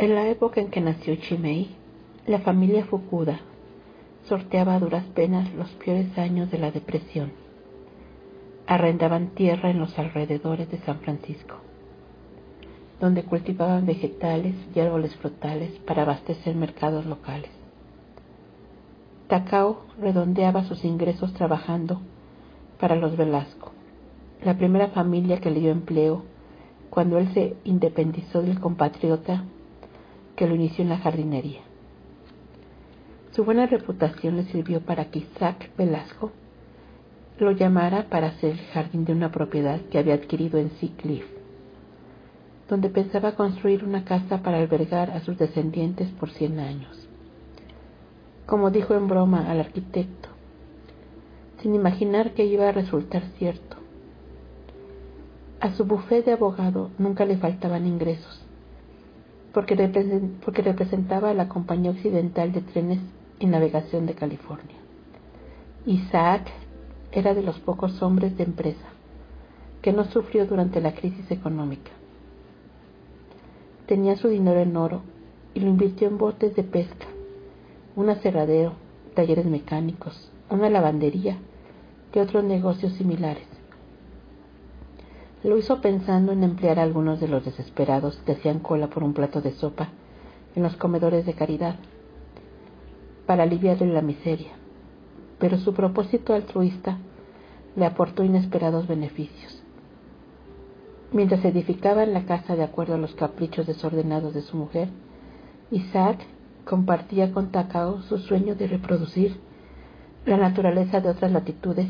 En la época en que nació Chimei, la familia Fukuda sorteaba a duras penas los peores años de la depresión. Arrendaban tierra en los alrededores de San Francisco, donde cultivaban vegetales y árboles frutales para abastecer mercados locales. Takao redondeaba sus ingresos trabajando para los Velasco, la primera familia que le dio empleo cuando él se independizó del compatriota que lo inició en la jardinería. Su buena reputación le sirvió para que Isaac Velasco lo llamara para hacer el jardín de una propiedad que había adquirido en Sea Cliff, donde pensaba construir una casa para albergar a sus descendientes por cien años. Como dijo en broma al arquitecto, sin imaginar que iba a resultar cierto. A su bufé de abogado nunca le faltaban ingresos, porque, representaba a la Compañía Occidental de Trenes y Navegación de California. Isaac era de los pocos hombres de empresa que no sufrió durante la crisis económica. Tenía su dinero en oro y lo invirtió en botes de pesca, un aserradero, talleres mecánicos, una lavandería y otros negocios similares. Lo hizo pensando en emplear a algunos de los desesperados que hacían cola por un plato de sopa en los comedores de caridad, para aliviarle la miseria, pero su propósito altruista le aportó inesperados beneficios. Mientras edificaban la casa de acuerdo a los caprichos desordenados de su mujer, Isaac compartía con Takao su sueño de reproducir la naturaleza de otras latitudes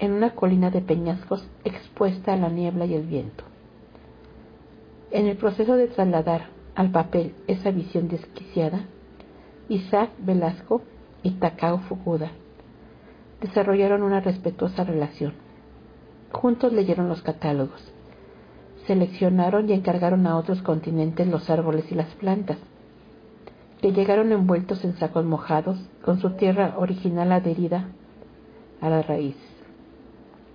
en una colina de peñascos expuesta a la niebla y el viento. En el proceso de trasladar al papel esa visión desquiciada, Isaac Velasco y Takao Fukuda desarrollaron una respetuosa relación. Juntos leyeron los catálogos, seleccionaron y encargaron a otros continentes los árboles y las plantas, que llegaron envueltos en sacos mojados con su tierra original adherida a la raíz.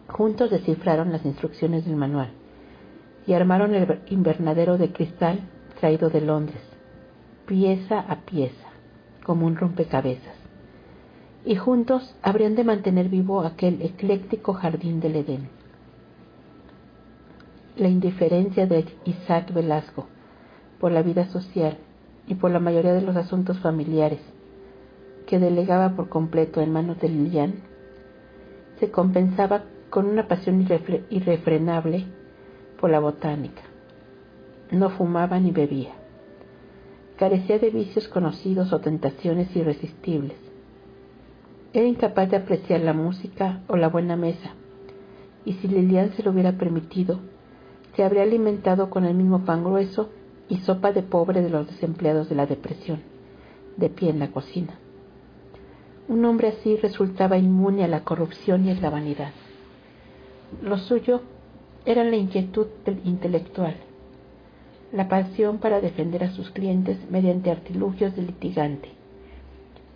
Juntos descifraron las instrucciones del manual y armaron el invernadero de cristal traído de Londres, pieza a pieza, como un rompecabezas. Y juntos habrían de mantener vivo aquel ecléctico jardín del Edén. La indiferencia de Isaac Velasco por la vida social y por la mayoría de los asuntos familiares, que delegaba por completo en manos de Lilian, se compensaba con una pasión irrefrenable por la botánica. No fumaba ni bebía. Carecía de vicios conocidos o tentaciones irresistibles. Era incapaz de apreciar la música o la buena mesa, y si Lilian se lo hubiera permitido, se habría alimentado con el mismo pan grueso y sopa de pobre de los desempleados de la depresión, de pie en la cocina. Un hombre así resultaba inmune a la corrupción y a la vanidad. Lo suyo era la inquietud intelectual, la pasión para defender a sus clientes mediante artilugios de litigante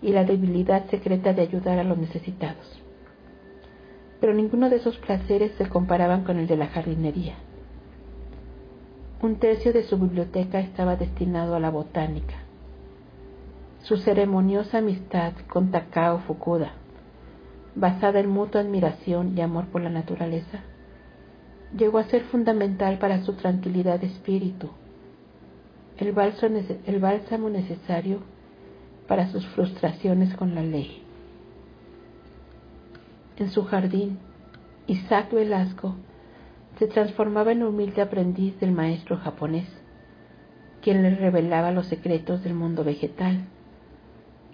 y la debilidad secreta de ayudar a los necesitados. Pero ninguno de esos placeres se comparaban con el de la jardinería. Un tercio de su biblioteca estaba destinado a la botánica. Su ceremoniosa amistad con Takao Fukuda, basada en mutua admiración y amor por la naturaleza, llegó a ser fundamental para su tranquilidad de espíritu, el bálsamo necesario para sus frustraciones con la ley. En su jardín, Isaac Velasco se transformaba en humilde aprendiz del maestro japonés, quien le revelaba los secretos del mundo vegetal,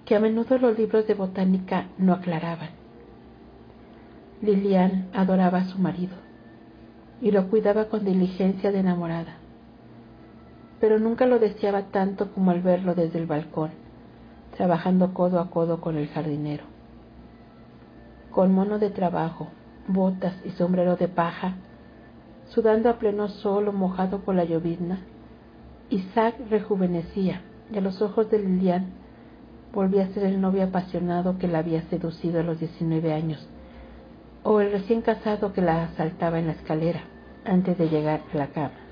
que a menudo los libros de botánica no aclaraban. Lilian adoraba a su marido y lo cuidaba con diligencia de enamorada, pero nunca lo deseaba tanto como al verlo desde el balcón, trabajando codo a codo con el jardinero. Con mono de trabajo, botas y sombrero de paja, sudando a pleno sol o mojado por la llovizna, Isaac rejuvenecía y a los ojos de Lilian volvía a ser el novio apasionado que la había seducido a los diecinueve años, o el recién casado que la asaltaba en la escalera antes de llegar a la cama.